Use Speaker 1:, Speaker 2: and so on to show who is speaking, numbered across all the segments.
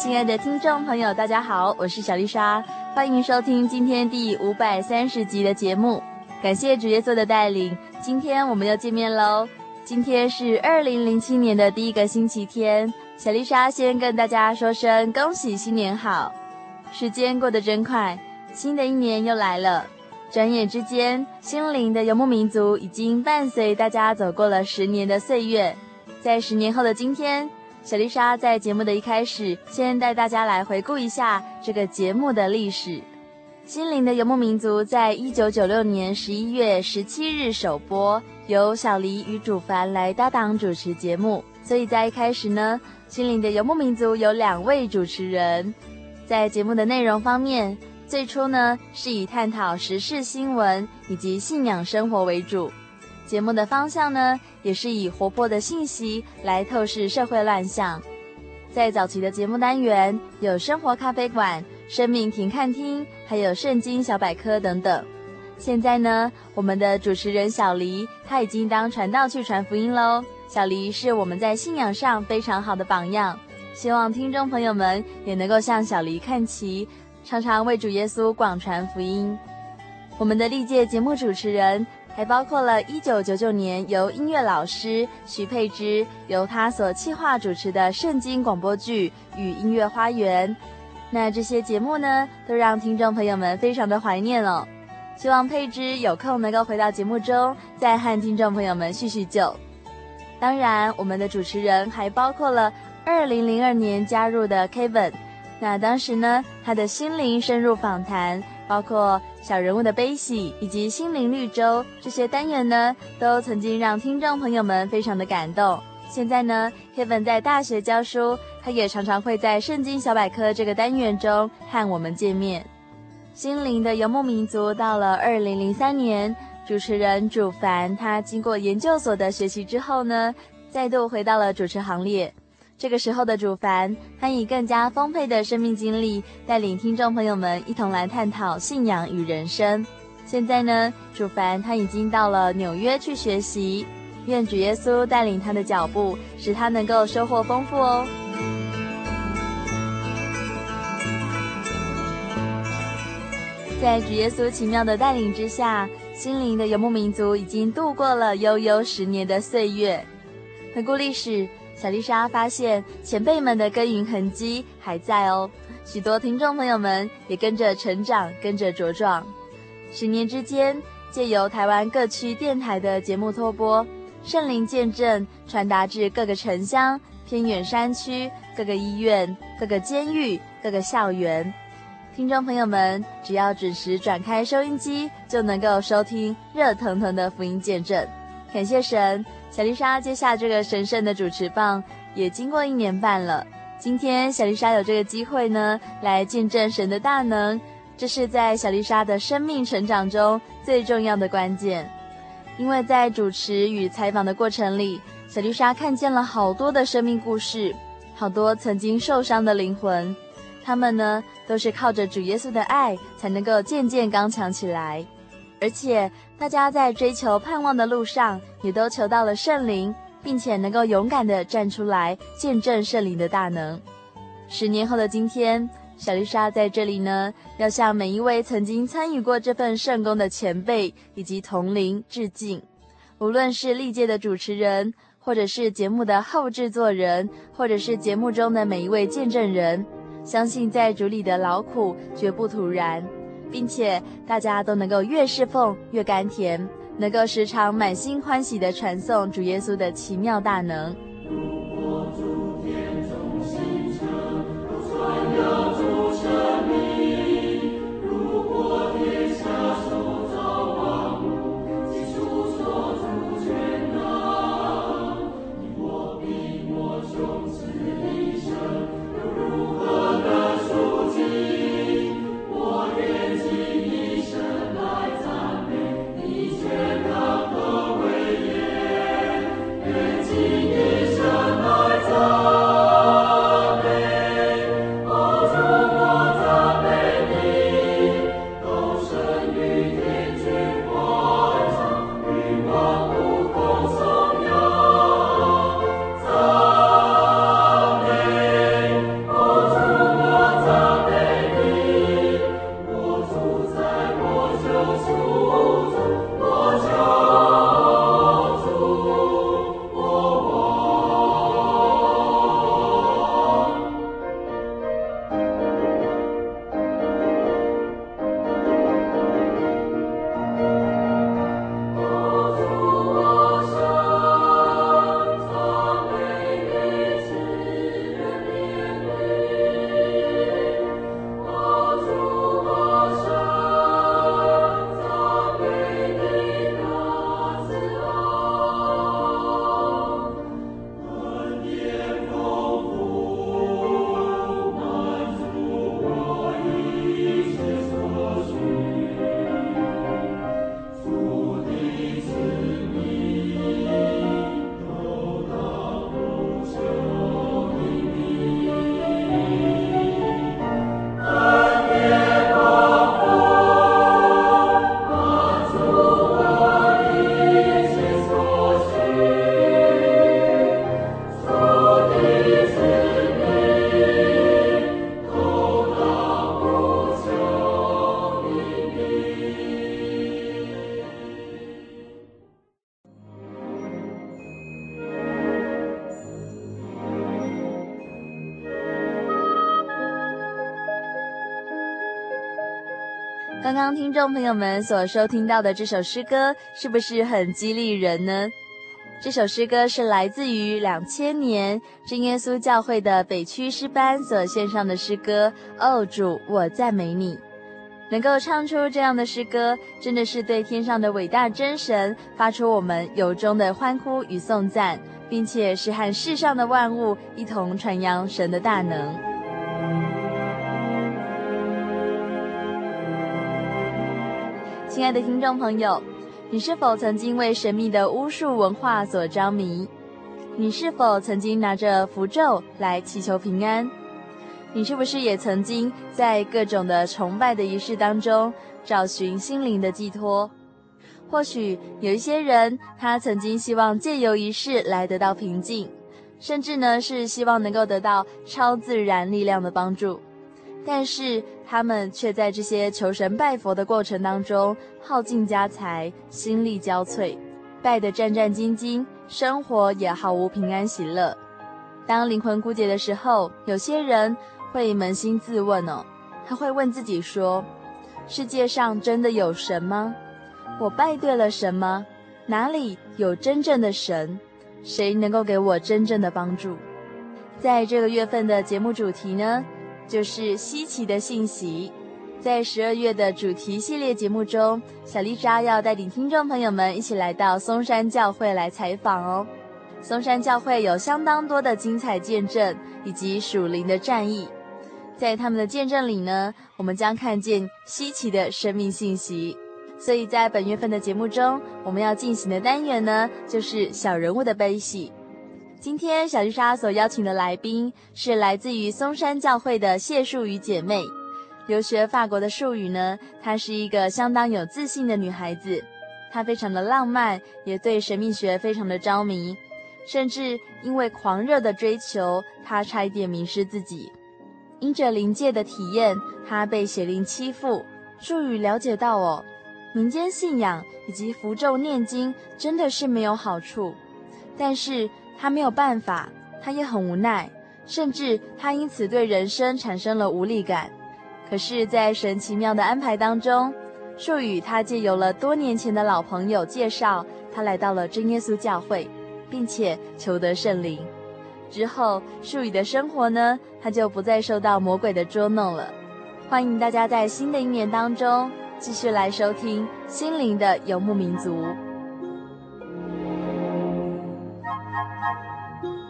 Speaker 1: 亲爱的听众朋友，大家好，我是小丽莎，欢迎收听今天第五百三十集的节目。感谢主耶稣的带领，今天我们又见面喽。今天是二零零七年的第一个星期天，小丽莎先跟大家说声恭喜新年好。时间过得真快，新的一年又来了，转眼之间，心灵的游牧民族已经伴随大家走过了十年的岁月，在十年后的今天。小丽莎在节目的一开始，先带大家来回顾一下这个节目的历史。心灵的游牧民族在一九九六年十一月十七日首播，由小黎与主凡来搭档主持节目。所以在一开始呢，心灵的游牧民族有两位主持人。在节目的内容方面，最初呢是以探讨时事新闻以及信仰生活为主。节目的方向呢，也是以活泼的信息来透视社会乱象。在早期的节目单元有生活咖啡馆、生命停看厅，还有圣经小百科等等。现在呢，我们的主持人小黎他已经当传道去传福音喽。小黎是我们在信仰上非常好的榜样，希望听众朋友们也能够向小黎看齐，常常为主耶稣广传福音。我们的历届节目主持人。还包括了1999年由音乐老师徐佩芝由他所企划主持的圣经广播剧与音乐花园，那这些节目呢，都让听众朋友们非常的怀念哦。希望佩芝有空能够回到节目中，再和听众朋友们叙叙旧。当然，我们的主持人还包括了2002年加入的 Kevin，那当时呢，他的心灵深入访谈。包括小人物的悲喜以及心灵绿洲这些单元呢，都曾经让听众朋友们非常的感动。现在呢，Kevin 在大学教书，他也常常会在圣经小百科这个单元中和我们见面。心灵的游牧民族到了二零零三年，主持人主凡他经过研究所的学习之后呢，再度回到了主持行列。这个时候的主凡，他以更加丰沛的生命经历，带领听众朋友们一同来探讨信仰与人生。现在呢，主凡他已经到了纽约去学习，愿主耶稣带领他的脚步，使他能够收获丰富哦。在主耶稣奇妙的带领之下，心灵的游牧民族已经度过了悠悠十年的岁月。回顾历史。小丽莎发现前辈们的耕耘痕迹还在哦，许多听众朋友们也跟着成长，跟着茁壮。十年之间，借由台湾各区电台的节目托播，圣灵见证传达至各个城乡、偏远山区、各个医院、各个监狱、各个校园。听众朋友们只要准时转开收音机，就能够收听热腾腾的福音见证。感谢神。小丽莎接下这个神圣的主持棒，也经过一年半了。今天小丽莎有这个机会呢，来见证神的大能，这是在小丽莎的生命成长中最重要的关键。因为在主持与采访的过程里，小丽莎看见了好多的生命故事，好多曾经受伤的灵魂。他们呢都是靠着主耶稣的爱才能够渐渐刚强起来，而且大家在追求盼望的路上，也都求到了圣灵，并且能够勇敢地站出来见证圣灵的大能。十年后的今天，小丽莎在这里呢，要向每一位曾经参与过这份圣工的前辈以及同龄致敬，无论是历届的主持人，或者是节目的后制作人，或者是节目中的每一位见证人，相信在主里的劳苦绝不徒然，并且大家都能够越侍奉越甘甜，能够时常满心欢喜的传颂主耶稣的奇妙大能。刚刚听众朋友们所收听到的这首诗歌，是不是很激励人呢？这首诗歌是来自于两千年真耶稣教会的北区诗班所献上的诗歌。哦，主，我赞美你！能够唱出这样的诗歌，真的是对天上的伟大真神发出我们由衷的欢呼与颂赞，并且是和世上的万物一同传扬神的大能。亲爱的听众朋友，你是否曾经为神秘的巫术文化所着迷？你是否曾经拿着符咒来祈求平安？你是不是也曾经在各种的崇拜的仪式当中找寻心灵的寄托？或许有一些人，他曾经希望借由仪式来得到平静，甚至呢是希望能够得到超自然力量的帮助。但是他们却在这些求神拜佛的过程当中耗尽家财，心力交瘁，拜得战战兢兢，生活也毫无平安喜乐。当灵魂枯竭的时候，有些人会扪心自问哦，他会问自己说：世界上真的有神吗？我拜对了神吗？哪里有真正的神？谁能够给我真正的帮助？在这个月份的节目主题呢，就是稀奇的信息，在十二月的主题系列节目中，小丽莎要带领听众朋友们一起来到松山教会来采访哦。松山教会有相当多的精彩见证以及属灵的战役，在他们的见证里呢，我们将看见稀奇的生命信息。所以在本月份的节目中，我们要进行的单元呢，就是小人物的悲喜。今天小丽莎所邀请的来宾是来自于松山教会的谢树语姐妹。留学法国的树语呢，她是一个相当有自信的女孩子，她非常的浪漫，也对神秘学非常的着迷，甚至因为狂热的追求，她差一点迷失自己。因着灵界的体验，她被邪灵欺负。树语了解到哦，民间信仰以及符咒念经真的是没有好处，但是他没有办法，他也很无奈，甚至他因此对人生产生了无力感。可是，在神奇妙的安排当中，树语他借由了多年前的老朋友介绍，他来到了真耶稣教会，并且求得圣灵。之后，树语的生活呢，他就不再受到魔鬼的捉弄了。欢迎大家在新的一年当中继续来收听《心灵的游牧民族》。Thank you.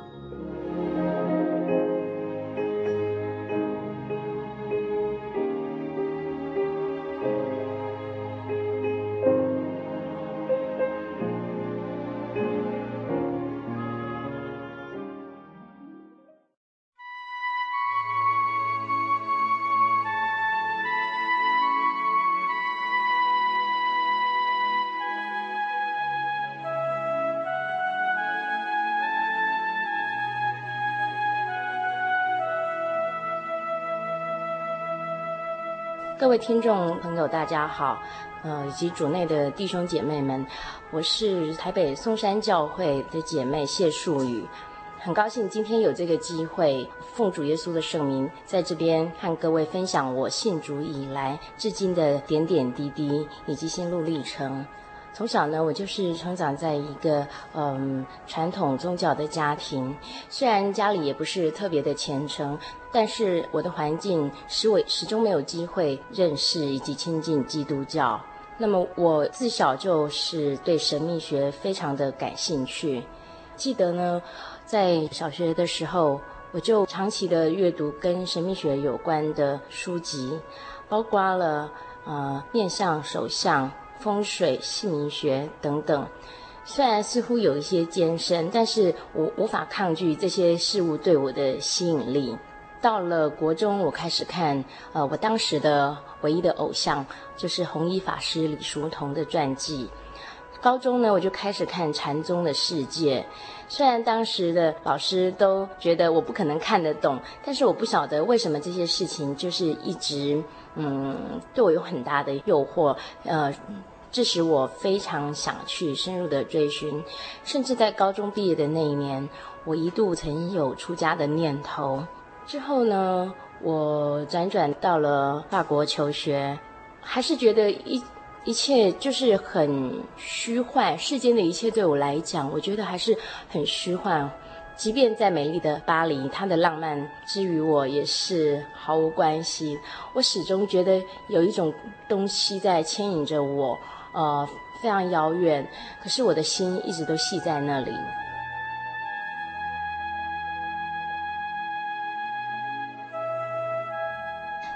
Speaker 2: 各位听众朋友，大家好，呃，以及主内的弟兄姐妹们，我是台北松山教会的姐妹谢树宇，很高兴今天有这个机会，奉主耶稣的圣名，在这边和各位分享我信主以来至今的点点滴滴以及心路历程。从小呢，我就是成长在一个嗯传统宗教的家庭，虽然家里也不是特别的虔诚，但是我的环境使我始终没有机会认识以及亲近基督教。那么我自小就是对神秘学非常的感兴趣。记得呢，在小学的时候，我就长期的阅读跟神秘学有关的书籍，包括了呃面相、手相。风水、姓名学等等，虽然似乎有一些艰深，但是我无法抗拒这些事物对我的吸引力。到了国中，我开始看，呃，我当时的唯一的偶像就是弘一法师李叔同的传记。高中呢，我就开始看禅宗的世界。虽然当时的老师都觉得我不可能看得懂，但是我不晓得为什么这些事情就是一直，嗯，对我有很大的诱惑，呃。这使我非常想去深入的追寻，甚至在高中毕业的那一年，我一度曾有出家的念头。之后呢，我辗转到了法国求学，还是觉得一一切就是很虚幻，世间的一切对我来讲，我觉得还是很虚幻。即便在美丽的巴黎，它的浪漫之于我也是毫无关系。我始终觉得有一种东西在牵引着我。呃，非常遥远，可是我的心一直都系在那里。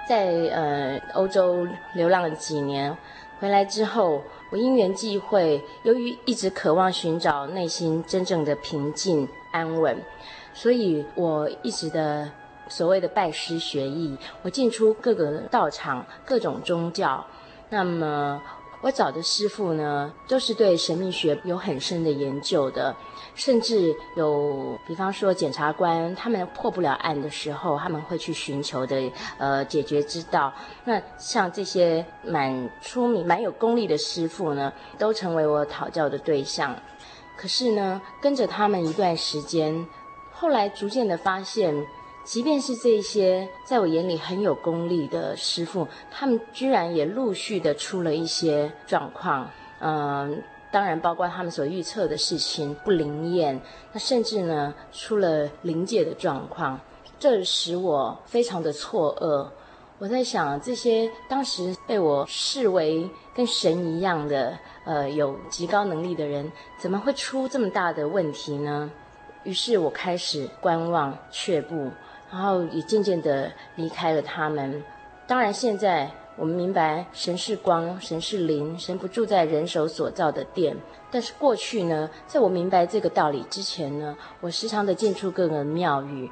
Speaker 2: 在呃欧洲流浪了几年，回来之后，我因缘际会，由于一直渴望寻找内心真正的平静安稳，所以我一直的所谓的拜师学艺，我进出各个道场、各种宗教，那么。我找的师傅呢，都是对神秘学有很深的研究的，甚至有，比方说检察官他们破不了案的时候，他们会去寻求的呃解决之道。那像这些蛮出名、蛮有功力的师傅呢，都成为我讨教的对象。可是呢，跟着他们一段时间，后来逐渐的发现。即便是这些在我眼里很有功力的师傅，他们居然也陆续的出了一些状况。嗯，当然包括他们所预测的事情不灵验，那甚至呢出了灵界的状况，这使我非常的错愕。我在想，这些当时被我视为跟神一样的，呃，有极高能力的人，怎么会出这么大的问题呢？于是我开始观望却步。然后也渐渐的离开了他们。当然，现在我们明白神是光，神是灵，神不住在人手所造的殿。但是过去呢，在我明白这个道理之前呢，我时常的进出各个庙宇。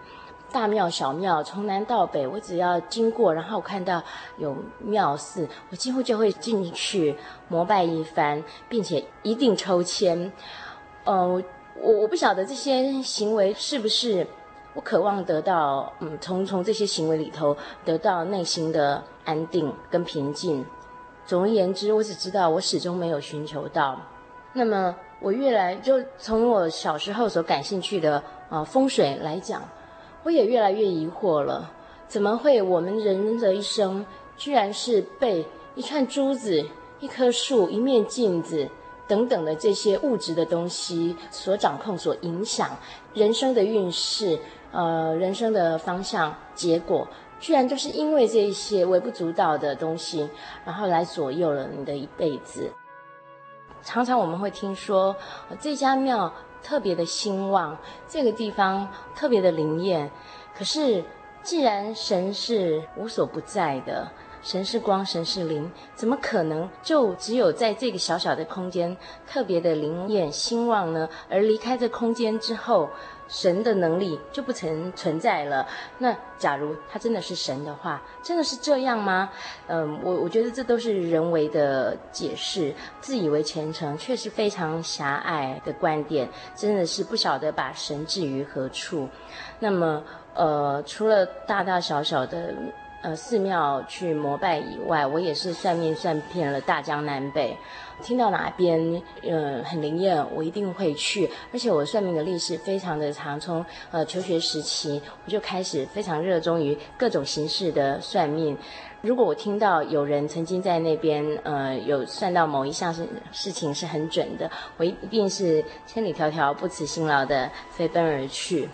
Speaker 2: 大庙小庙，从南到北，我只要经过，然后看到有庙寺，我几乎就会进去膜拜一番，并且一定抽签。呃，我我不晓得这些行为是不是我渴望得到，嗯，从从这些行为里头得到内心的安定跟平静。总而言之，我只知道我始终没有寻求到。那么，我越来就从我小时候所感兴趣的啊、风水来讲。我也越来越疑惑了，怎么会我们人的一生，居然是被一串珠子、一棵树、一面镜子等等的这些物质的东西所掌控、所影响人生的运势，呃，人生的方向、结果，居然就是因为这一些微不足道的东西，然后来左右了你的一辈子。常常我们会听说，这家庙。特别的兴旺，这个地方特别的灵验。可是，既然神是无所不在的，神是光，神是灵，怎么可能就只有在这个小小的空间特别的灵验兴旺呢？而离开这空间之后，神的能力就不曾存在了。那假如他真的是神的话，真的是这样吗？嗯，我我觉得这都是人为的解释，自以为虔诚，却是非常狭隘的观点，真的是不晓得把神置于何处。那么，呃，除了大大小小的。呃，寺庙去膜拜以外，我也是算命算遍了大江南北，听到哪边呃很灵验，我一定会去。而且我算命的历史非常的长，从呃求学时期我就开始非常热衷于各种形式的算命。如果我听到有人曾经在那边呃有算到某一项事事情是很准的，我一定是千里迢迢不辞辛劳的飞奔而去。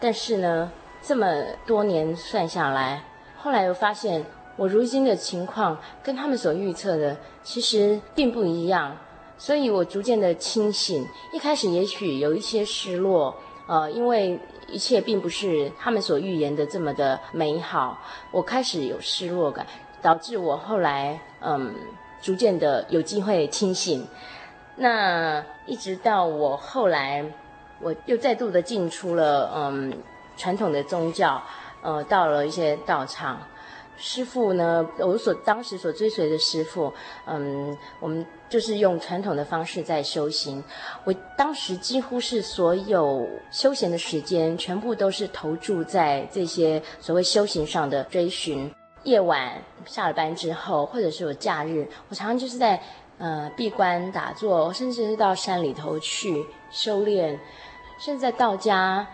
Speaker 2: 但是呢，这么多年算下来。后来又发现，我如今的情况跟他们所预测的其实并不一样，所以我逐渐的清醒。一开始也许有一些失落，呃，因为一切并不是他们所预言的这么的美好，我开始有失落感，导致我后来嗯，逐渐的有机会清醒。那一直到我后来，我又再度的进出了嗯传统的宗教。呃，到了一些道场，师父呢，我所当时所追随的师父，嗯，我们就是用传统的方式在修行。我当时几乎是所有休闲的时间，全部都是投注在这些所谓修行上的追寻。夜晚下了班之后，或者是有假日，我常常就是在呃闭关打坐，甚至是到山里头去修炼，甚至在道家。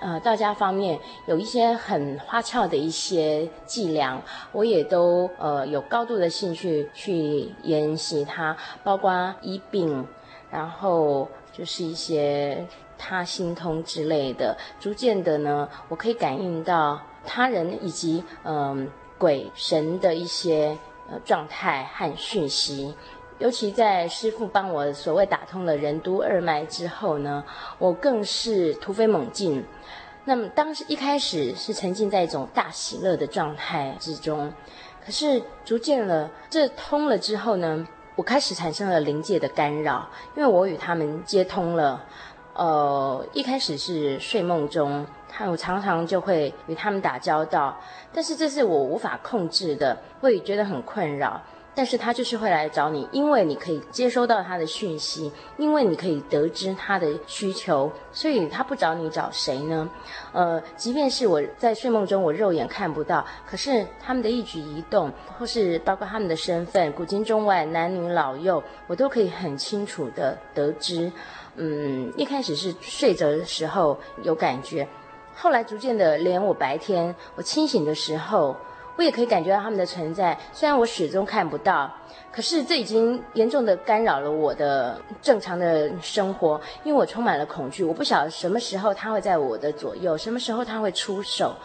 Speaker 2: 呃，道家方面有一些很花俏的一些伎俩，我也都呃有高度的兴趣去研习它，包括医病，然后就是一些他心通之类的。逐渐的呢，我可以感应到他人以及嗯、鬼神的一些呃状态和讯息。尤其在师父帮我所谓打通了任督二脉之后呢，我更是突飞猛进。那么当时一开始是沉浸在一种大喜乐的状态之中，可是逐渐了这通了之后呢，我开始产生了灵界的干扰，因为我与他们接通了。呃，一开始是睡梦中，他我常常就会与他们打交道，但是这是我无法控制的，会觉得很困扰。但是他就是会来找你，因为你可以接收到他的讯息，因为你可以得知他的需求，所以他不找你找谁呢？呃，即便是我在睡梦中我肉眼看不到，可是他们的一举一动，或是包括他们的身份，古今中外男女老幼，我都可以很清楚地得知。嗯，一开始是睡着的时候有感觉，后来逐渐的，连我白天我清醒的时候。我也可以感觉到他们的存在，虽然我始终看不到，可是这已经严重的干扰了我的正常的生活，因为我充满了恐惧。我不晓得什么时候他会在我的左右，什么时候他会出手。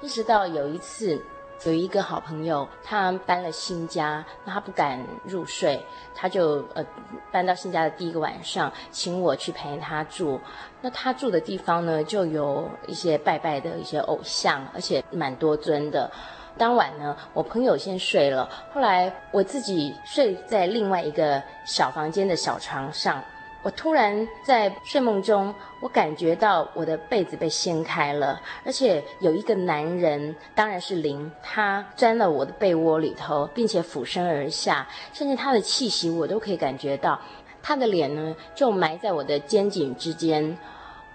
Speaker 2: 一直到有一次，有一个好朋友，他搬了新家，那他不敢入睡，他就呃搬到新家的第一个晚上，请我去陪他住。那他住的地方呢，就有一些拜拜的一些偶像，而且蛮多尊的。当晚呢，我朋友先睡了，后来我自己睡在另外一个小房间的小床上。我突然在睡梦中，我感觉到我的被子被掀开了，而且有一个男人，当然是灵，他钻了我的被窝里头，并且俯身而下，甚至他的气息我都可以感觉到。他的脸呢，就埋在我的肩颈之间。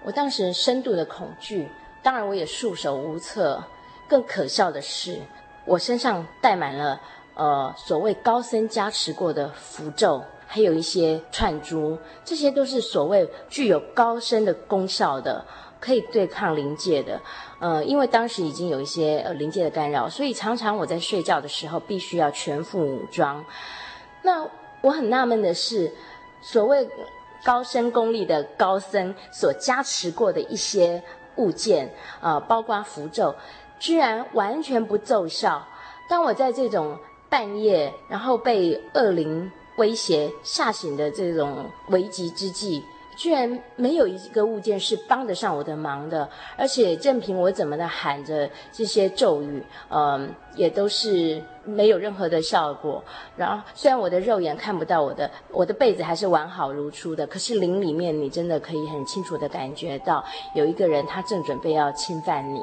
Speaker 2: 我当时深度的恐惧，当然我也束手无策。更可笑的是，我身上带满了呃所谓高僧加持过的符咒。还有一些串珠，这些都是所谓具有高深的功效的，可以对抗灵界的。呃，因为当时已经有一些呃灵界的干扰，所以常常我在睡觉的时候必须要全副武装。那我很纳闷的是，所谓高深功力的高僧所加持过的一些物件，呃，包括符咒，居然完全不奏效。当我在这种半夜，然后被恶灵威胁吓醒的这种危急之际，居然没有一个物件是帮得上我的忙的，而且任凭我怎么的喊着这些咒语，嗯，也都是没有任何的效果。然后虽然我的肉眼看不到我的我的被子还是完好如初的，可是灵里面你真的可以很清楚的感觉到有一个人他正准备要侵犯你。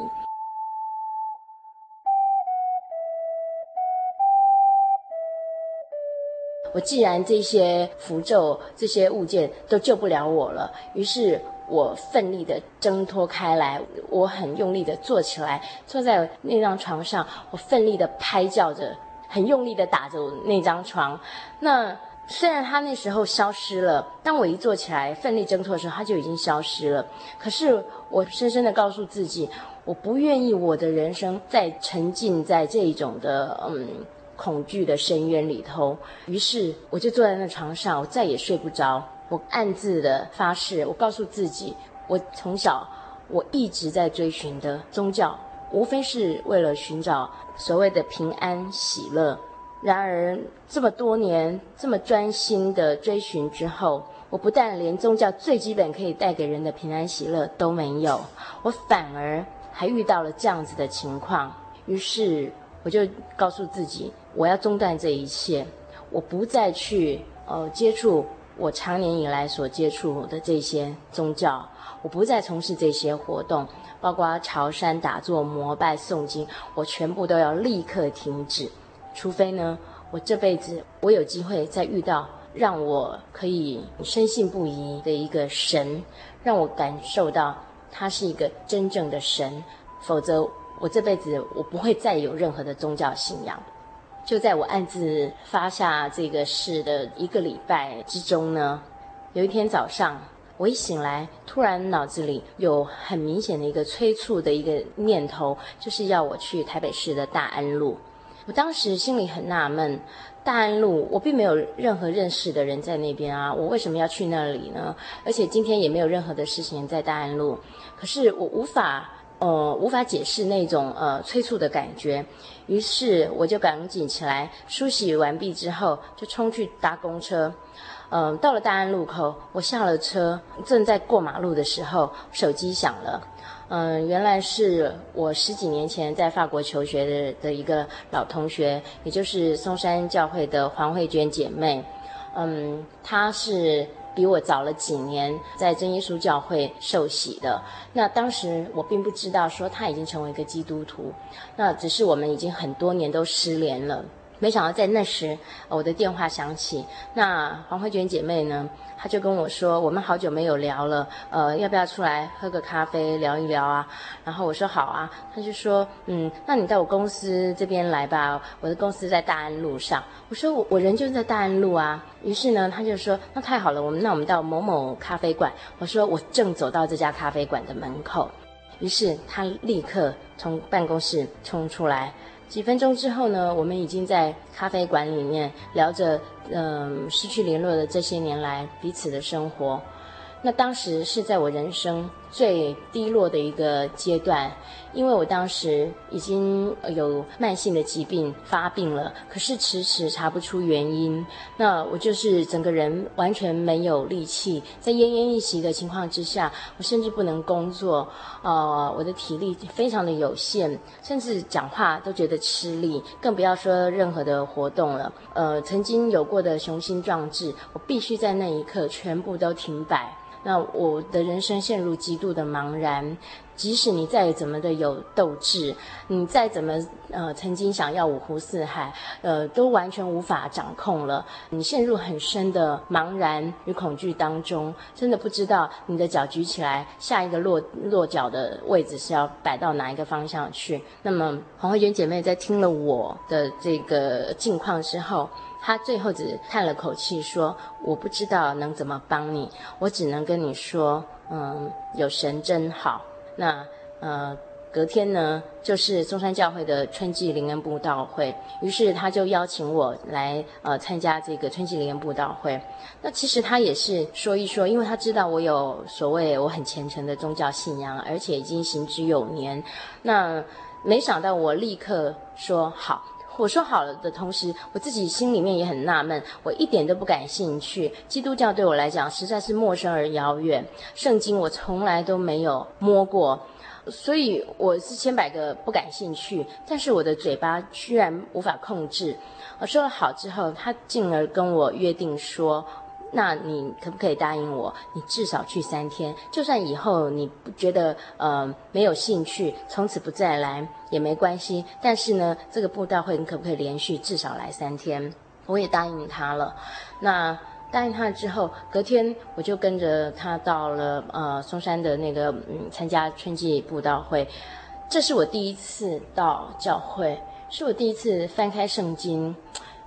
Speaker 2: 我既然这些符咒、这些物件都救不了我了，于是我奋力地挣脱开来，我很用力地坐起来，坐在那张床上，我奋力地拍叫着，很用力地打着我那张床。那虽然他那时候消失了，当我一坐起来奋力挣脱的时候，他就已经消失了。可是我深深地告诉自己，我不愿意我的人生再沉浸在这种的嗯。恐惧的深渊里头，于是我就坐在那床上，我再也睡不着。我暗自的发誓，我告诉自己，我从小我一直在追寻的宗教，无非是为了寻找所谓的平安喜乐。然而这么多年这么专心的追寻之后，我不但连宗教最基本可以带给人的平安喜乐都没有，我反而还遇到了这样子的情况。于是我就告诉自己。我要中断这一切，我不再去呃接触我长年以来所接触的这些宗教，我不再从事这些活动，包括朝山打坐、膜拜、诵经，我全部都要立刻停止。除非呢，我这辈子我有机会再遇到让我可以深信不疑的一个神，让我感受到他是一个真正的神，否则我这辈子我不会再有任何的宗教信仰。就在我暗自发下这个誓的一个礼拜之中呢，有一天早上，我一醒来，突然脑子里有很明显的一个催促的一个念头，就是要我去台北市的大安路。我当时心里很纳闷，大安路我并没有任何认识的人在那边啊，我为什么要去那里呢？而且今天也没有任何的事情在大安路，可是我无法。呃，无法解释那种呃催促的感觉，于是我就赶紧起来梳洗完毕之后，就冲去搭公车。嗯、到了大安路口，我下了车，正在过马路的时候，手机响了。嗯、原来是我十几年前在法国求学的的一个老同学，也就是松山教会的黄慧娟姐妹。嗯，她是。比我早了几年，在真耶稣教会受洗的。那当时我并不知道，说他已经成为一个基督徒。那只是我们已经很多年都失联了。没想到在那时，我的电话响起。那黄慧娟姐妹呢，她就跟我说：“我们好久没有聊了，呃，要不要出来喝个咖啡聊一聊啊？”然后我说：“好啊。”她就说：“嗯，那你到我公司这边来吧，我的公司在大安路上。”我说：“我我人就在大安路啊。”于是呢，她就说：“那太好了，我们那我们到某某咖啡馆。”我说：“我正走到这家咖啡馆的门口。”于是她立刻从办公室冲出来。几分钟之后呢，我们已经在咖啡馆里面聊着，嗯、失去联络的这些年来彼此的生活。那当时是在我人生最低落的一个阶段，因为我当时已经有慢性的疾病发病了，可是迟迟查不出原因。那我就是整个人完全没有力气，在奄奄一息的情况之下，我甚至不能工作，呃，我的体力非常的有限，甚至讲话都觉得吃力，更不要说任何的活动了。呃，曾经有过的雄心壮志，我必须在那一刻全部都停摆。那我的人生陷入极度的茫然，即使你再怎么的有斗志，你再怎么呃曾经想要五湖四海，呃都完全无法掌控了。你陷入很深的茫然与恐惧当中，真的不知道你的脚举起来，下一个落落脚的位置是要摆到哪一个方向去。那么黄慧娟姐妹在听了我的这个境况之后，他最后只叹了口气说：“我不知道能怎么帮你，我只能跟你说，嗯，有神真好。那呃，隔天呢，就是中山教会的春季灵恩布道会，于是他就邀请我来呃参加这个春季灵恩布道会。那其实他也是说一说，因为他知道我有所谓我很虔诚的宗教信仰，而且已经行之有年。那没想到我立刻说好。”我说好了的同时，我自己心里面也很纳闷，我一点都不感兴趣。基督教对我来讲实在是陌生而遥远，圣经我从来都没有摸过，所以我是千百个不感兴趣。但是我的嘴巴居然无法控制。我说了好之后，他进而跟我约定说。那你可不可以答应我？你至少去三天，就算以后你不觉得呃没有兴趣，从此不再来也没关系。但是呢，这个布道会你可不可以连续至少来三天？我也答应他了。那答应他之后，隔天我就跟着他到了呃松山的那个嗯参加春季布道会。这是我第一次到教会，是我第一次翻开圣经。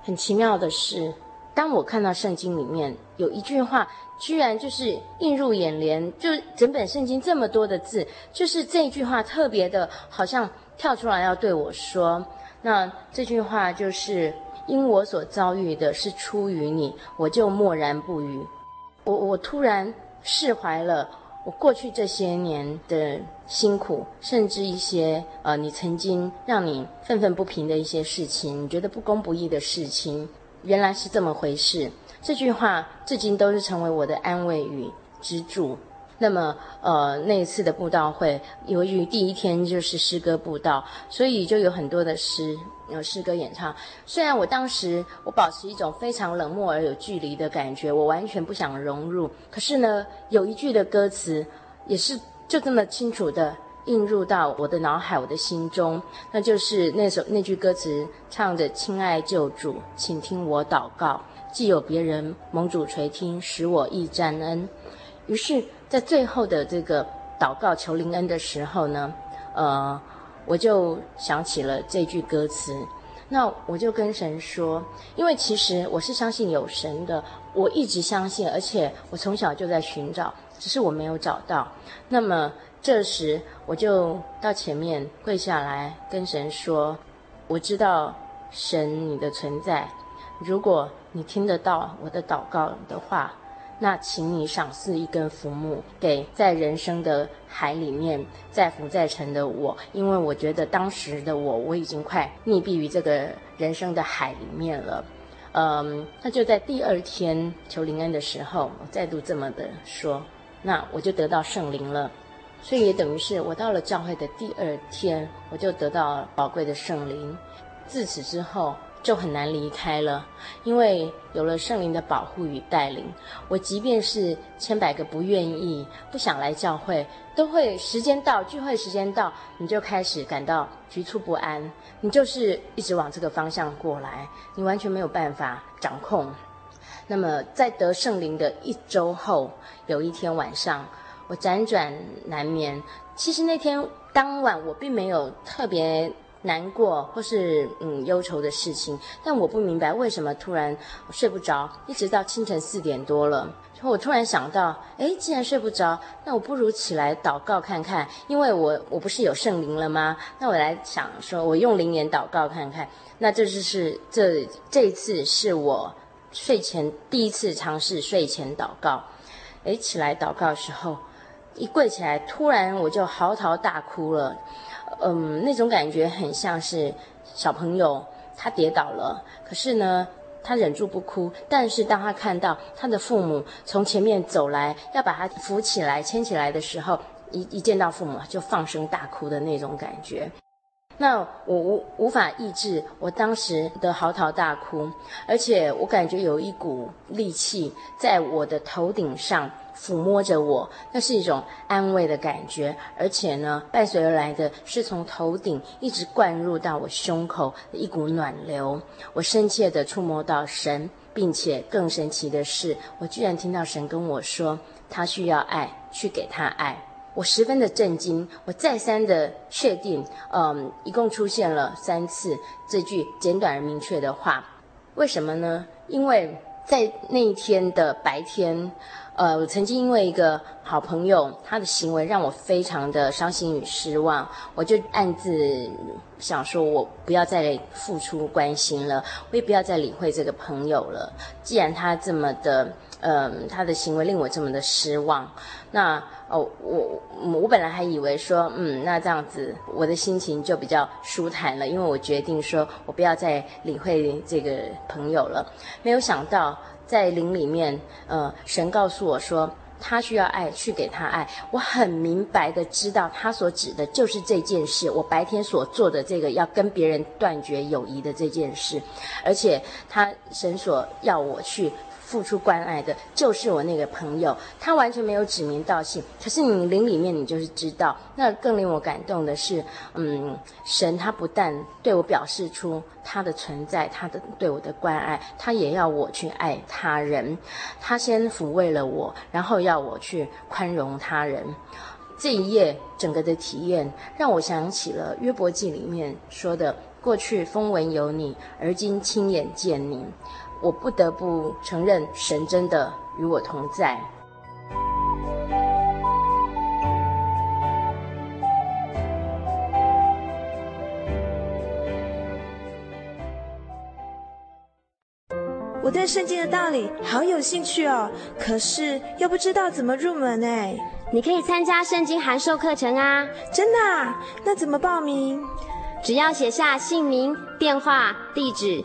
Speaker 2: 很奇妙的是。当我看到圣经里面有一句话，居然就是映入眼帘，就整本圣经这么多的字，就是这一句话特别的，好像跳出来要对我说。那这句话就是：因我所遭遇的是出于你，我就默然不语。我我突然释怀了，我过去这些年的辛苦，甚至一些呃，你曾经让你愤愤不平的一些事情，你觉得不公不义的事情。原来是这么回事，这句话至今都是成为我的安慰与支柱。那么，呃，那一次的布道会，由于第一天就是诗歌布道，所以就有很多的诗，有诗歌演唱。虽然我当时我保持一种非常冷漠而有距离的感觉，我完全不想融入。可是呢，有一句的歌词也是就这么清楚的。映入到我的脑海，我的心中，那就是那首那句歌词，唱着“亲爱救主，请听我祷告，既有别人蒙主垂听，使我亦沾恩。”于是，在最后的这个祷告求灵恩的时候呢，呃，我就想起了这句歌词，那我就跟神说，因为其实我是相信有神的，我一直相信，而且我从小就在寻找，只是我没有找到。那么。这时，我就到前面跪下来，跟神说：“我知道神你的存在，如果你听得到我的祷告的话，那请你赏赐一根浮木给在人生的海里面在浮在沉的我，因为我觉得当时的我我已经快溺毙于这个人生的海里面了。”嗯，那就在第二天求灵恩的时候，我再度这么的说，那我就得到圣灵了。所以也等于是我到了教会的第二天，我就得到宝贵的圣灵。自此之后就很难离开了，因为有了圣灵的保护与带领，我即便是千百个不愿意、不想来教会，都会时间到，聚会时间到，你就开始感到局促不安。你就是一直往这个方向过来，你完全没有办法掌控。那么在得圣灵的一周后，有一天晚上。我辗转难眠。其实那天当晚我并没有特别难过或是嗯忧愁的事情，但我不明白为什么突然睡不着，一直到清晨四点多了，然后我突然想到，诶，既然睡不着，那我不如起来祷告看看，因为我我不是有圣灵了吗？那我来想说，我用灵言祷告看看。那这就是这这一次是我睡前第一次尝试睡前祷告。诶，起来祷告的时候。一跪起来，突然我就嚎啕大哭了。嗯，那种感觉很像是小朋友他跌倒了，可是呢，他忍住不哭。但是当他看到他的父母从前面走来，要把他扶起来、牵起来的时候，一一见到父母就放声大哭的那种感觉。那我无无法抑制我当时的嚎啕大哭，而且我感觉有一股力气在我的头顶上抚摸着我，那是一种安慰的感觉，而且呢，伴随而来的是从头顶一直灌入到我胸口的一股暖流。我深切地触摸到神，并且更神奇的是，我居然听到神跟我说，他需要爱，去给他爱。我十分的震惊，我再三的确定，嗯，一共出现了三次这句简短而明确的话。为什么呢？因为在那一天的白天，呃，我曾经因为一个好朋友他的行为让我非常的伤心与失望，我就暗自想说，我不要再付出关心了，我也不要再理会这个朋友了。既然他这么的，嗯，他的行为令我这么的失望，那。哦，我我本来还以为说，嗯，那这样子我的心情就比较舒坦了，因为我决定说我不要再理会这个朋友了。没有想到在灵里面，呃，神告诉我说他需要爱，去给他爱。我很明白的知道他所指的就是这件事，我白天所做的这个要跟别人断绝友谊的这件事，而且他神所要我去。付出关爱的就是我那个朋友，他完全没有指名道姓，可是你灵里面你就是知道。那更令我感动的是，嗯，神他不但对我表示出他的存在，他的对我的关爱，他也要我去爱他人。他先抚慰了我，然后要我去宽容他人。这一夜整个的体验让我想起了约伯记里面说的：过去风闻有你，而今亲眼见你。我不得不承认，神真的与我同在。
Speaker 3: 我对圣经的道理好有兴趣哦，可是又不知道怎么入门哎。
Speaker 4: 你可以参加圣经函授课程啊！
Speaker 3: 真的啊？那怎么报名？
Speaker 4: 只要写下姓名、电话、地址。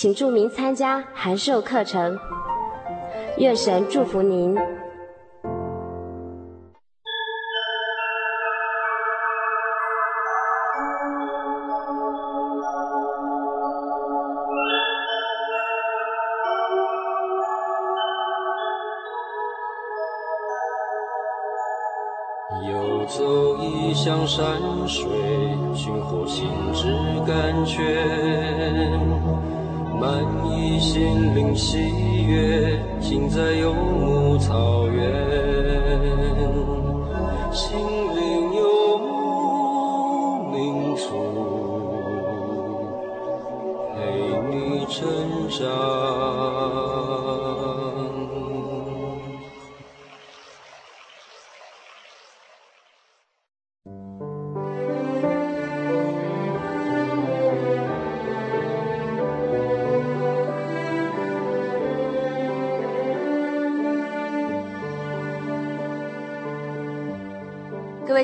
Speaker 4: 请注明参加函授课程，愿神祝福您。
Speaker 5: 游走异乡山水，寻获心之甘泉。满溢心灵喜悦，行在游牧草原，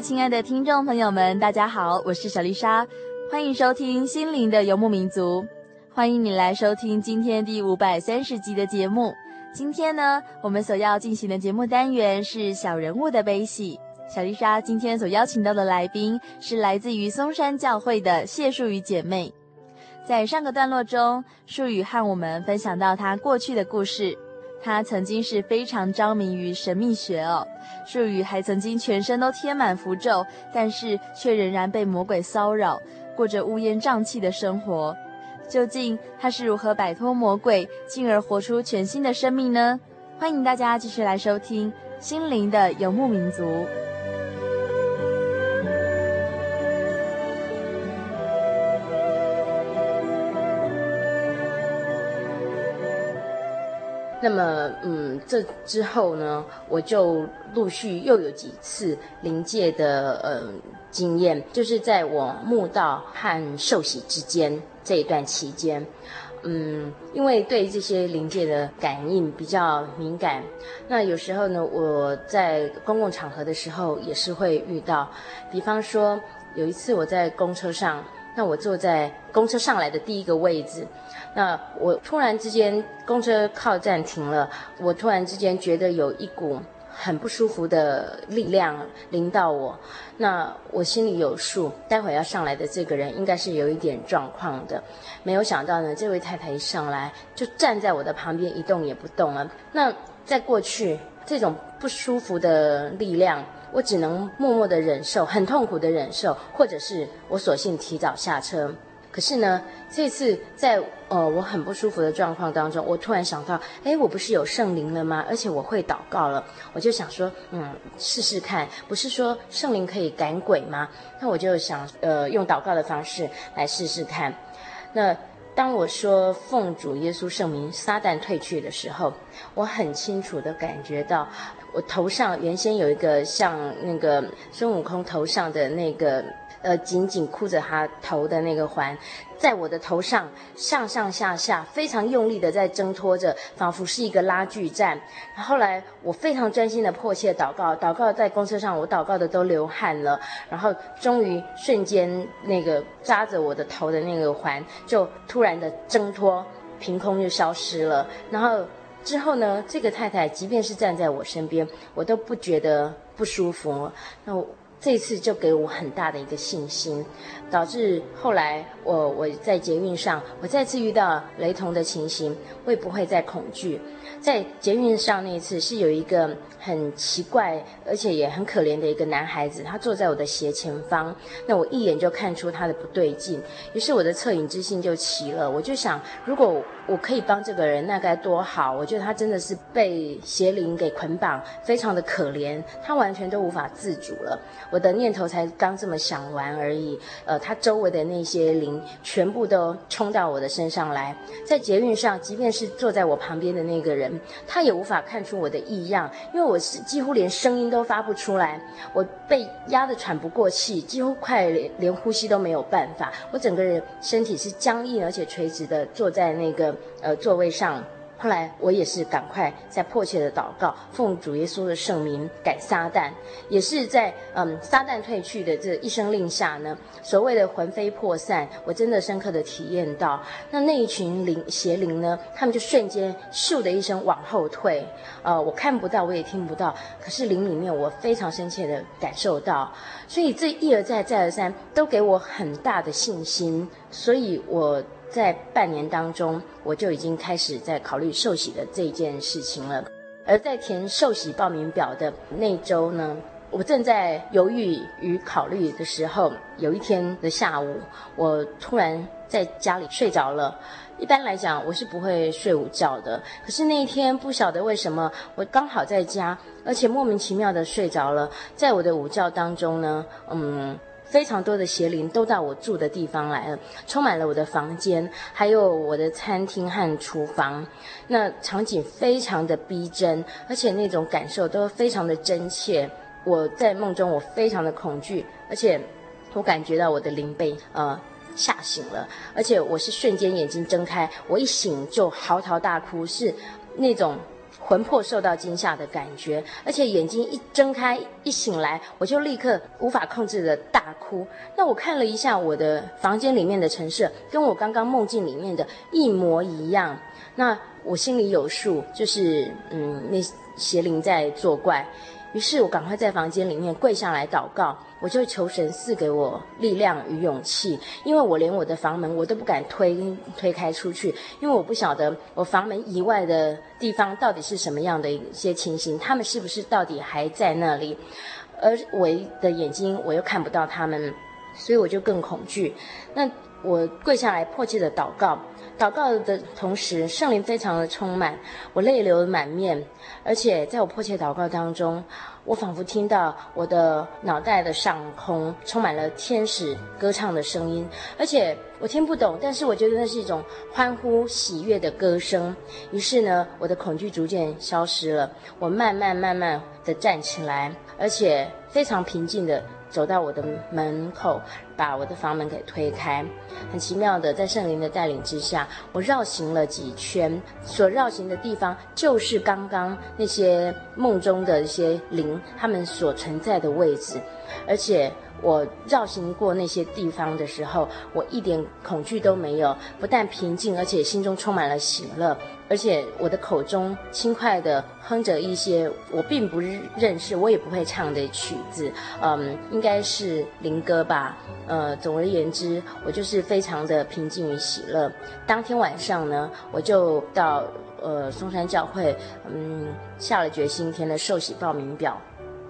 Speaker 1: 亲爱的听众朋友们，大家好，我是小丽莎，欢迎收听《心灵的游牧民族》，欢迎你来收听今天第五百三十集的节目。今天呢，我们所要进行的节目单元是小人物的悲喜。小丽莎今天所邀请到的来宾是来自于松山教会的谢淑宇姐妹。在上个段落中，淑宇和我们分享到她过去的故事。她曾经是非常着迷于神秘学哦，术语还曾经全身都贴满符咒，但是却仍然被魔鬼骚扰，过着乌烟瘴气的生活。究竟他是如何摆脱魔鬼，进而活出全新的生命呢？欢迎大家继续来收听《心灵的游牧民族》。
Speaker 2: 那么，嗯，这之后呢，我就陆续又有几次灵界的呃经验，就是在我慕道和受洗之间这一段期间。嗯，因为对这些灵界的感应比较敏感，那有时候呢，我在公共场合的时候也是会遇到。比方说，有一次我在公车上，那我坐在公车上来的第一个位置，那我突然之间公车靠站停了，我突然之间觉得有一股。很不舒服的力量临到我，那我心里有数，待会要上来的这个人应该是有一点状况的。没有想到呢，这位太太一上来就站在我的旁边，一动也不动了。那在过去，这种不舒服的力量，我只能默默的忍受，很痛苦的忍受，或者是我索性提早下车。可是呢，这次在呃我很不舒服的状况当中，我突然想到，哎，我不是有圣灵了吗？而且我会祷告了，我就想说，嗯，试试看。不是说圣灵可以赶鬼吗？那我就想，呃，用祷告的方式来试试看。那当我说奉主耶稣圣名，撒旦退去的时候，我很清楚地感觉到，我头上原先有一个像那个孙悟空头上的那个。呃，紧紧箍着他头的那个环，在我的头上上上下下非常用力的在挣脱着，仿佛是一个拉锯战。后来我非常专心的迫切祷告，祷告在公车上，我祷告的都流汗了。然后终于瞬间，那个扎着我的头的那个环就突然的挣脱，凭空就消失了。然后之后呢，这个太太即便是站在我身边，我都不觉得不舒服。那我。这次就给我很大的一个信心，导致后来我我在捷运上，我再次遇到雷同的情形，我也不会再恐惧。在捷运上那一次是有一个很奇怪而且也很可怜的一个男孩子，他坐在我的斜前方，那我一眼就看出他的不对劲，于是我的恻隐之心就起了，我就想，如果我可以帮这个人，那该多好！我觉得他真的是被邪灵给捆绑，非常的可怜，他完全都无法自主了。我的念头才刚这么想完而已，呃，他周围的那些灵全部都冲到我的身上来，在捷运上，即便是坐在我旁边的那个人，他也无法看出我的异样，因为我是几乎连声音都发不出来，我被压得喘不过气，几乎快连连呼吸都没有办法，我整个人身体是僵硬而且垂直的坐在那个。呃，座位上，后来我也是赶快在迫切的祷告，奉主耶稣的圣名赶撒旦，也是在嗯撒旦退去的这一声令下呢，所谓的魂飞魄散，我真的深刻的体验到，那那一群灵邪灵呢，他们就瞬间咻的一声往后退，呃，我看不到，我也听不到，可是灵里面我非常深切的感受到，所以这一而再再而三都给我很大的信心，所以我。在半年当中，我就已经开始在考虑受洗的这件事情了。而在填受洗报名表的那周呢，我正在犹豫与考虑的时候，有一天的下午，我突然在家里睡着了。一般来讲，我是不会睡午觉的。可是那一天，不晓得为什么，我刚好在家，而且莫名其妙的睡着了。在我的午觉当中呢，嗯。非常多的邪灵都到我住的地方来了，充满了我的房间，还有我的餐厅和厨房。那场景非常的逼真，而且那种感受都非常的真切。我在梦中，我非常的恐惧，而且我感觉到我的灵被呃吓醒了，而且我是瞬间眼睛睁开，我一醒就嚎啕大哭，是那种。魂魄受到惊吓的感觉，而且眼睛一睁开，一醒来，我就立刻无法控制的大哭。那我看了一下我的房间里面的陈设，跟我刚刚梦境里面的一模一样。那我心里有数，就是嗯，那邪灵在作怪。于是我赶快在房间里面跪下来祷告，我就求神赐给我力量与勇气，因为我连我的房门我都不敢推推开出去，因为我不晓得我房门以外的地方到底是什么样的一些情形，他们是不是到底还在那里，而我的眼睛我又看不到他们，所以我就更恐惧。那我跪下来迫切的祷告，祷告的同时，圣灵非常的充满，我泪流满面，而且在我迫切祷告当中，我仿佛听到我的脑袋的上空充满了天使歌唱的声音，而且我听不懂，但是我觉得那是一种欢呼喜悦的歌声。于是呢，我的恐惧逐渐消失了，我慢慢慢慢的站起来，而且非常平静的。走到我的门口，把我的房门给推开。很奇妙的，在圣灵的带领之下，我绕行了几圈。所绕行的地方，就是刚刚那些梦中的一些灵，他们所存在的位置，而且。我绕行过那些地方的时候，我一点恐惧都没有，不但平静，而且心中充满了喜乐，而且我的口中轻快地哼着一些我并不认识、我也不会唱的曲子，嗯，应该是灵歌吧。呃，总而言之，我就是非常的平静与喜乐。当天晚上呢，我就到呃松山教会，嗯，下了决心填了受洗报名表。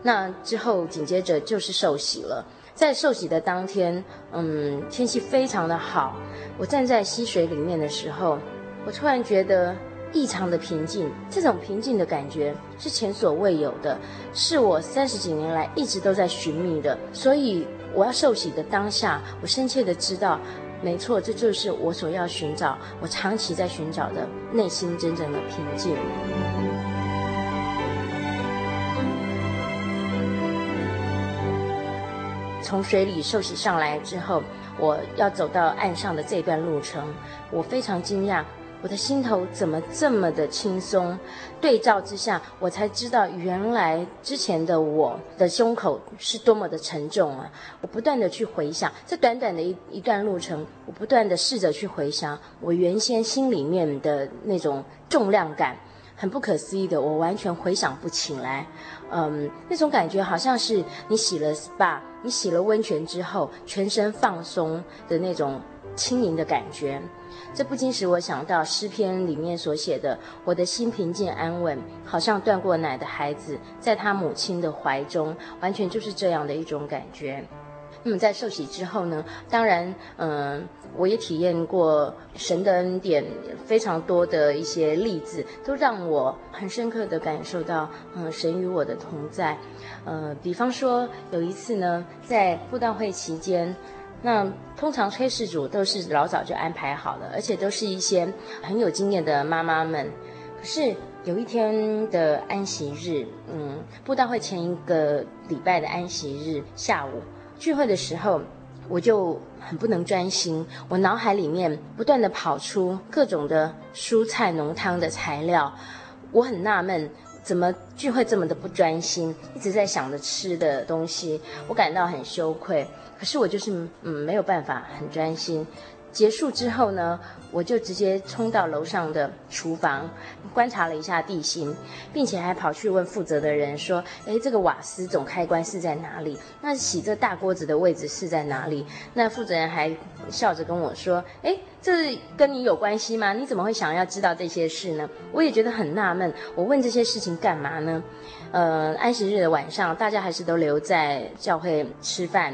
Speaker 2: 那之后紧接着就是受洗了。在受洗的当天，嗯，天气非常的好。我站在溪水里面的时候，我突然觉得异常的平静。这种平静的感觉是前所未有的，是我三十几年来一直都在寻觅的。所以我要受洗的当下，我深切的知道，没错，这就是我所要寻找、我长期在寻找的内心真正的平静。从水里受洗上来之后，我要走到岸上的这段路程，我非常惊讶，我的心头怎么这么的轻松？对照之下，我才知道原来之前的我的胸口是多么的沉重啊！我不断的去回想，这短短的一一段路程，我不断的试着去回想我原先心里面的那种重量感。很不可思议的，我完全回想不起来。嗯，那种感觉好像是你洗了 SPA，你洗了温泉之后，全身放松的那种轻盈的感觉。这不禁使我想到诗篇里面所写的：“我的心平静安稳，好像断过奶的孩子，在他母亲的怀中。”完全就是这样的一种感觉。那么在受洗之后呢，当然，嗯。我也体验过神的恩典，非常多的一些例子，都让我很深刻的感受到，嗯，神与我的同在。呃，比方说有一次呢，在布道会期间，那通常炊事组都是老早就安排好了，而且都是一些很有经验的妈妈们。可是有一天的安息日，嗯，布道会前一个礼拜的安息日下午聚会的时候。我就很不能专心，我脑海里面不断地跑出各种的蔬菜浓汤的材料，我很纳闷，怎么聚会这么的不专心，一直在想着吃的东西，我感到很羞愧。可是我就是嗯没有办法很专心。结束之后呢，我就直接冲到楼上的厨房，观察了一下地形，并且还跑去问负责的人说：“诶，这个瓦斯总开关是在哪里？那洗这大锅子的位置是在哪里？”那负责人还笑着跟我说：“诶，这跟你有关系吗？你怎么会想要知道这些事呢？”我也觉得很纳闷，我问这些事情干嘛呢？呃，安息日的晚上，大家还是都留在教会吃饭。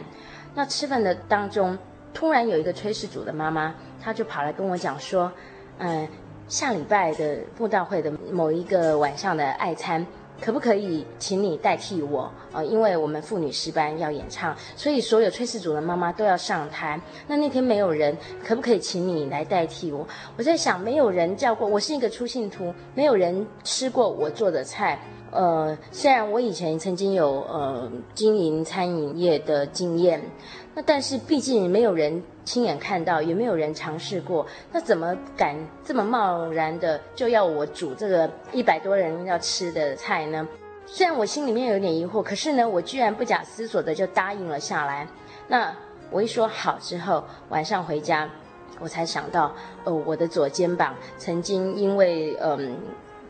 Speaker 2: 那吃饭的当中，突然有一个炊事组的妈妈，她就跑来跟我讲说，嗯，下礼拜的布道会的某一个晚上的爱餐，可不可以请你代替我？呃，因为我们妇女诗班要演唱，所以所有炊事组的妈妈都要上台。那那天没有人，可不可以请你来代替我？我在想，没有人叫过，我是一个出信徒，没有人吃过我做的菜。呃，虽然我以前曾经有呃经营餐饮业的经验。那但是毕竟没有人亲眼看到，也没有人尝试过，那怎么敢这么贸然的就要我煮这个一百多人要吃的菜呢？虽然我心里面有点疑惑，可是呢，我居然不假思索的就答应了下来。那我一说好之后，晚上回家，我才想到，哦，我的左肩膀曾经因为嗯。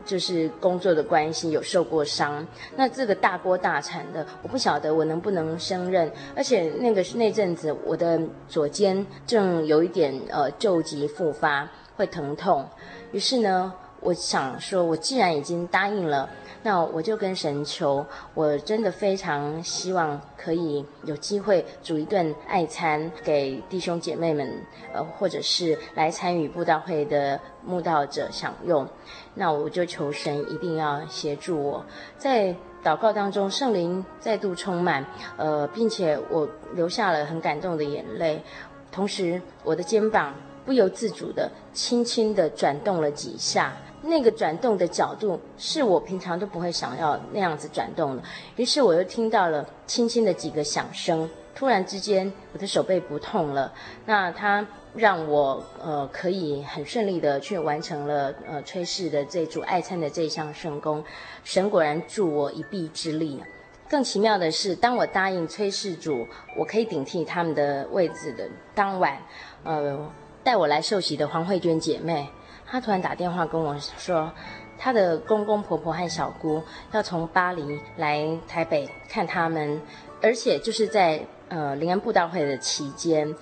Speaker 2: 就是工作的关系有受过伤，那这个大锅大铲的，我不晓得我能不能胜任。而且那个那阵子我的左肩正有一点呃旧疾复发，会疼痛。于是呢，我想说，我既然已经答应了。那我就跟神求，我真的非常希望可以有机会煮一顿爱餐给弟兄姐妹们，呃，或者是来参与布道会的慕道者享用。那我就求神一定要协助我，在祷告当中，圣灵再度充满，呃，并且我流下了很感动的眼泪，同时我的肩膀不由自主地轻轻地转动了几下。那个转动的角度是我平常都不会想要那样子转动的，于是我又听到了轻轻的几个响声，突然之间我的手背不痛了。那它让我呃可以很顺利的去完成了呃炊事的这组爱餐的这项圣工，神果然助我一臂之力。更奇妙的是，当我答应炊事主我可以顶替他们的位置的当晚，呃带我来受洗的黄慧娟姐妹。他突然打电话跟我说，他的公公婆婆和小姑要从巴黎来台北看他们，而且就是在呃灵恩布道会的期间，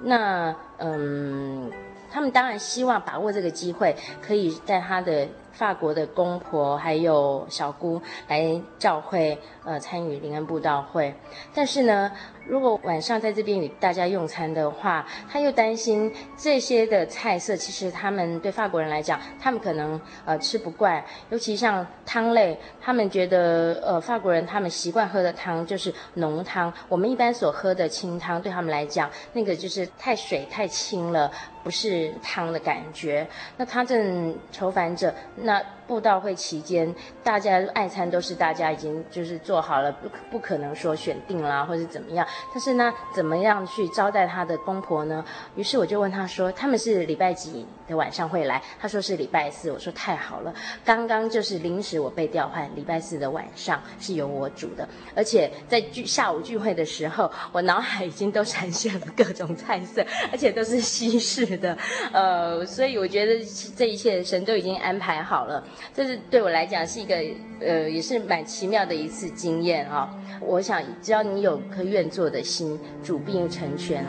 Speaker 2: 那嗯，他们当然希望把握这个机会，可以带他的。法国的公婆还有小姑来教会，呃，参与灵恩布道会。但是呢，如果晚上在这边与大家用餐的话，他又担心这些的菜色，其实他们对法国人来讲，他们可能呃吃不惯。尤其像汤类，他们觉得呃法国人他们习惯喝的汤就是浓汤，我们一般所喝的清汤对他们来讲，那个就是太水太清了。不是汤的感觉，那他正愁烦着。那布道会期间，大家爱餐都是大家已经就是做好了，不不可能说选定啦，或者怎么样。但是呢，怎么样去招待他的公婆呢？于是我就问他说：“他们是礼拜几的晚上会来？”他说是礼拜四。我说太好了，刚刚就是临时我被调换，礼拜四的晚上是由我煮的，而且在聚下午聚会的时候，我脑海已经都闪现了各种菜色，而且都是西式。的，呃，所以我觉得这一切神都已经安排好了，这是对我来讲是一个，呃，也是蛮奇妙的一次经验啊。我想，只要你有颗愿做的心，主必成全。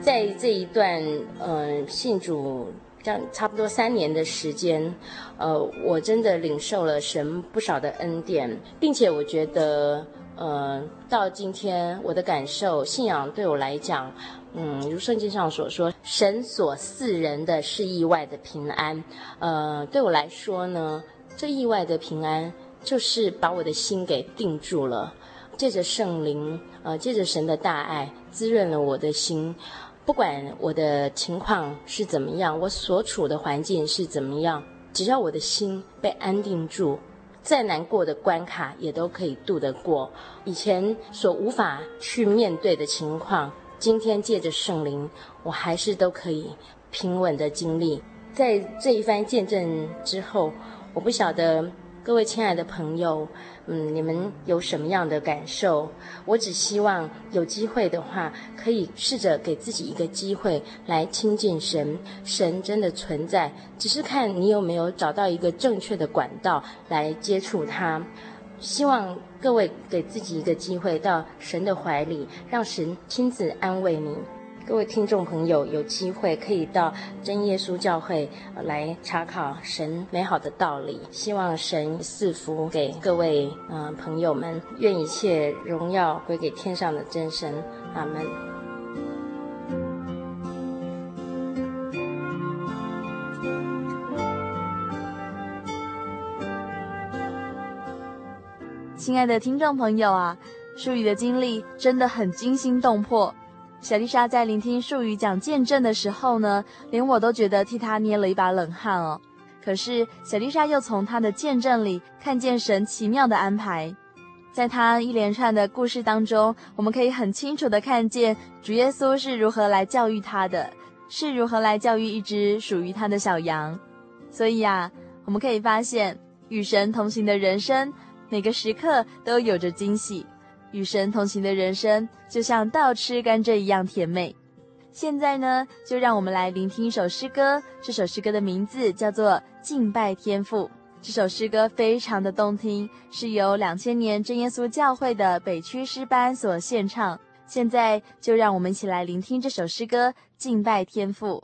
Speaker 2: 在这一段，呃，信主这样差不多三年的时间，呃，我真的领受了神不少的恩典，并且我觉得。呃，到今天我的感受，信仰对我来讲，嗯，如圣经上所说，神所赐人的是意外的平安。呃，对我来说呢，这意外的平安就是把我的心给定住了，借着圣灵，呃，借着神的大爱滋润了我的心。不管我的情况是怎么样，我所处的环境是怎么样，只要我的心被安定住。再难过的关卡也都可以度得过，以前所无法去面对的情况，今天借着圣灵，我还是都可以平稳的经历。在这一番见证之后，我不晓得。各位亲爱的朋友，嗯，你们有什么样的感受？我只希望有机会的话，可以试着给自己一个机会来亲近神。神真的存在，只是看你有没有找到一个正确的管道来接触他。希望各位给自己一个机会，到神的怀里，让神亲自安慰你。各位听众朋友，有机会可以到真耶稣教会来查考神美好的道理。希望神赐福给各位嗯、朋友们，愿一切荣耀归给天上的真神。阿门。
Speaker 1: 亲爱的听众朋友啊，书宇的经历真的很惊心动魄。小丽莎在聆听术语讲见证的时候呢，连我都觉得替她捏了一把冷汗哦。可是小丽莎又从她的见证里看见神奇妙的安排，在他一连串的故事当中，我们可以很清楚的看见主耶稣是如何来教育他的，是如何来教育一只属于他的小羊。所以啊，我们可以发现，与神同行的人生，每个时刻都有着惊喜。与神同行的人生，就像倒吃甘蔗一样甜美。现在呢，就让我们来聆听一首诗歌。这首诗歌的名字叫做《敬拜天赋》。这首诗歌非常的动听，是由两千年真耶稣教会的北区诗班所献唱。现在就让我们一起来聆听这首诗歌《敬拜天赋》。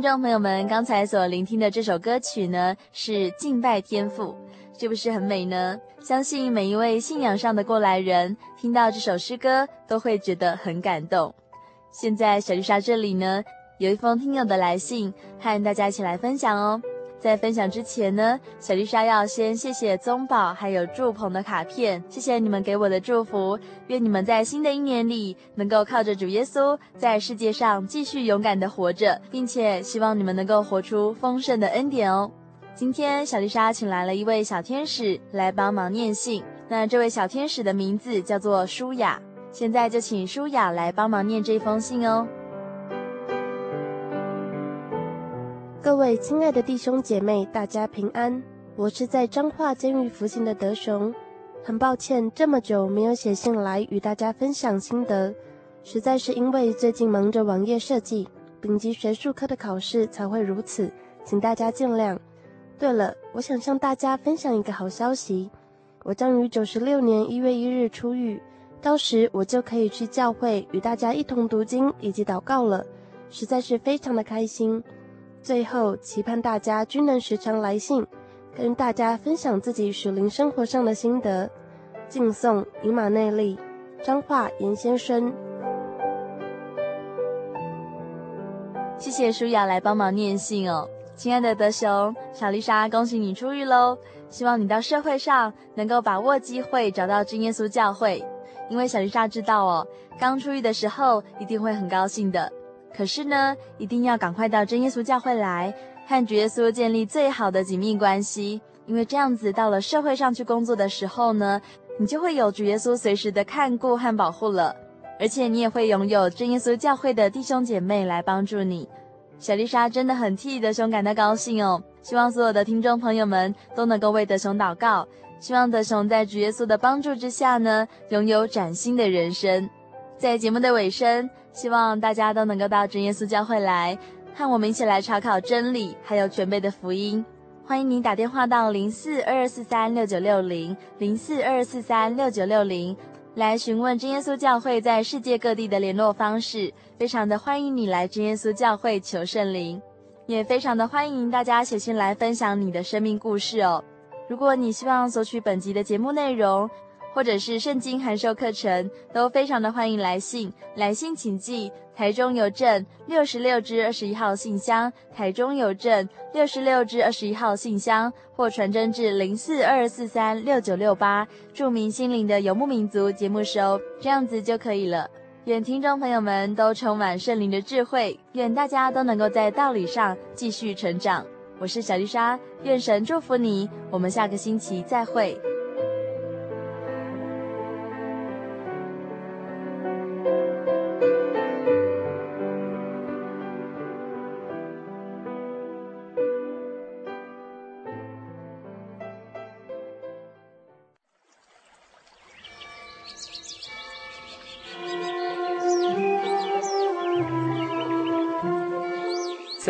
Speaker 1: 听众朋友们，刚才所聆听的这首歌曲呢，是《敬拜天赋》，是不是很美呢？相信每一位信仰上的过来人，听到这首诗歌都会觉得很感动。现在小丽莎这里呢，有一封听友的来信，和大家一起来分享哦。在分享之前呢，小丽莎要先谢谢宗宝还有祝鹏的卡片，谢谢你们给我的祝福。愿你们在新的一年里能够靠着主耶稣，在世界上继续勇敢地活着，并且希望你们能够活出丰盛的恩典哦。今天小丽莎请来了一位小天使来帮忙念信，那这位小天使的名字叫做舒雅。现在就请舒雅来帮忙念这封信哦。
Speaker 6: 各位亲爱的弟兄姐妹，大家平安。我是在彰化监狱服刑的德雄，很抱歉这么久没有写信来与大家分享心得，实在是因为最近忙着网页设计、丙级学术科的考试才会如此，请大家见谅。对了，我想向大家分享一个好消息，我将于九十六年一月一日出狱，到时我就可以去教会与大家一同读经以及祷告了，实在是非常的开心。最后，期盼大家均能时常来信，跟大家分享自己属灵生活上的心得。敬送以马内利，彰化严先生。
Speaker 1: 谢谢舒雅来帮忙念信哦，亲爱的德雄，小丽莎恭喜你出狱喽！希望你到社会上能够把握机会，找到真耶稣教会，因为小丽莎知道哦，刚出狱的时候一定会很高兴的。可是呢，一定要赶快到真耶稣教会来，和主耶稣建立最好的紧密关系，因为这样子到了社会上去工作的时候呢，你就会有主耶稣随时的看顾和保护了，而且你也会拥有真耶稣教会的弟兄姐妹来帮助你。小丽莎真的很替德雄感到高兴哦，希望所有的听众朋友们都能够为德雄祷告，希望德雄在主耶稣的帮助之下呢，拥有崭新的人生。在节目的尾声，希望大家都能够到真耶稣教会来，和我们一起来查考真理，还有全备的福音。欢迎您打电话到零四二二四三六九六零零四二二四三六九六零来询问真耶稣教会在世界各地的联络方式。非常的欢迎你来真耶稣教会求圣灵，也非常的欢迎大家写信来分享你的生命故事哦。如果你希望索取本集的节目内容，或者是圣经函授课程，都非常的欢迎来信。来信请寄台中邮政六十六至二十一号信箱，台中邮政六十六至二十一号信箱，或传真至零四二四三六九六八，注明心灵的游牧民族节目收，这样子就可以了。愿听众朋友们都充满圣灵的智慧，愿大家都能够在道理上继续成长。我是小丽莎，愿神祝福你，我们下个星期再会。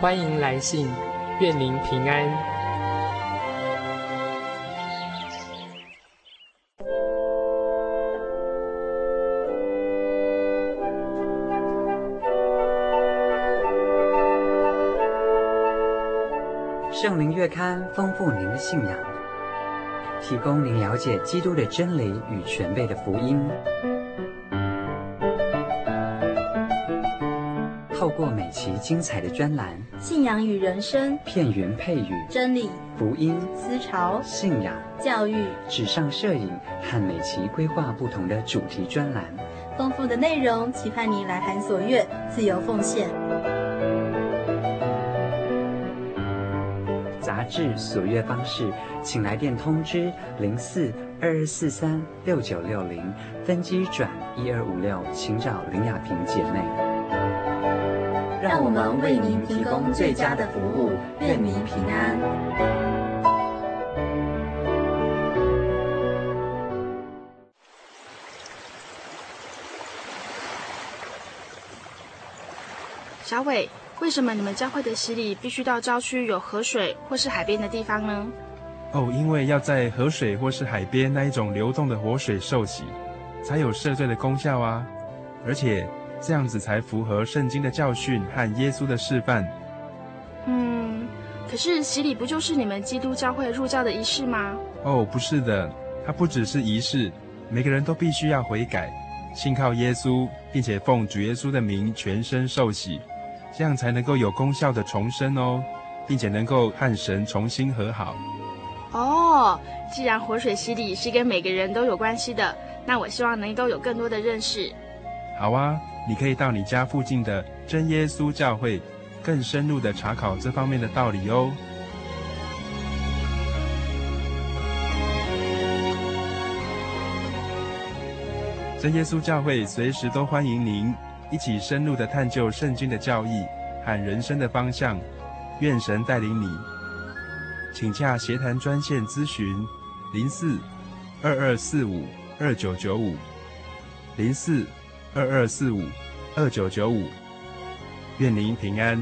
Speaker 7: 欢迎来信，愿您平安。
Speaker 8: 圣灵月刊丰富您的信仰，提供您了解基督的真理与全备的福音。过每期精彩的专栏，
Speaker 9: 信仰与人生，
Speaker 8: 片语配语，
Speaker 9: 真理、
Speaker 8: 福音、
Speaker 9: 思潮、
Speaker 8: 信仰、
Speaker 9: 教育、
Speaker 8: 纸上摄影和每期规划不同的主题专栏，
Speaker 9: 丰富的内容，期盼你来函所阅，自由奉献。
Speaker 8: 杂志所阅方式，请来电通知零四二二四三六九六零，分机转一二五六，请找林雅萍姐妹。
Speaker 9: 让我们为您提供最佳的服务，愿您平安。
Speaker 10: 小伟，为什么你们教会的洗礼必须到郊区有河水或是海边的地方呢？
Speaker 11: 哦，因为要在河水或是海边那一种流动的活水受洗，才有赦罪的功效啊，而且。这样子才符合圣经的教训和耶稣的示范。
Speaker 10: 嗯，可是洗礼不就是你们基督教会入教的仪式吗？
Speaker 11: 哦，不是的，它不只是仪式，每个人都必须要悔改，信靠耶稣，并且奉主耶稣的名全身受洗，这样才能够有功效的重生哦，并且能够和神重新和好。
Speaker 10: 哦，既然活水洗礼是跟每个人都有关系的，那我希望能够有更多的认识。
Speaker 11: 好啊。你可以到你家附近的真耶稣教会，更深入的查考这方面的道理哦。真耶稣教会随时都欢迎您一起深入的探究圣经的教义和人生的方向。愿神带领你，请洽协谈专线咨询：零四二二四五二九九五零四。二二四五二九九五，愿您平安。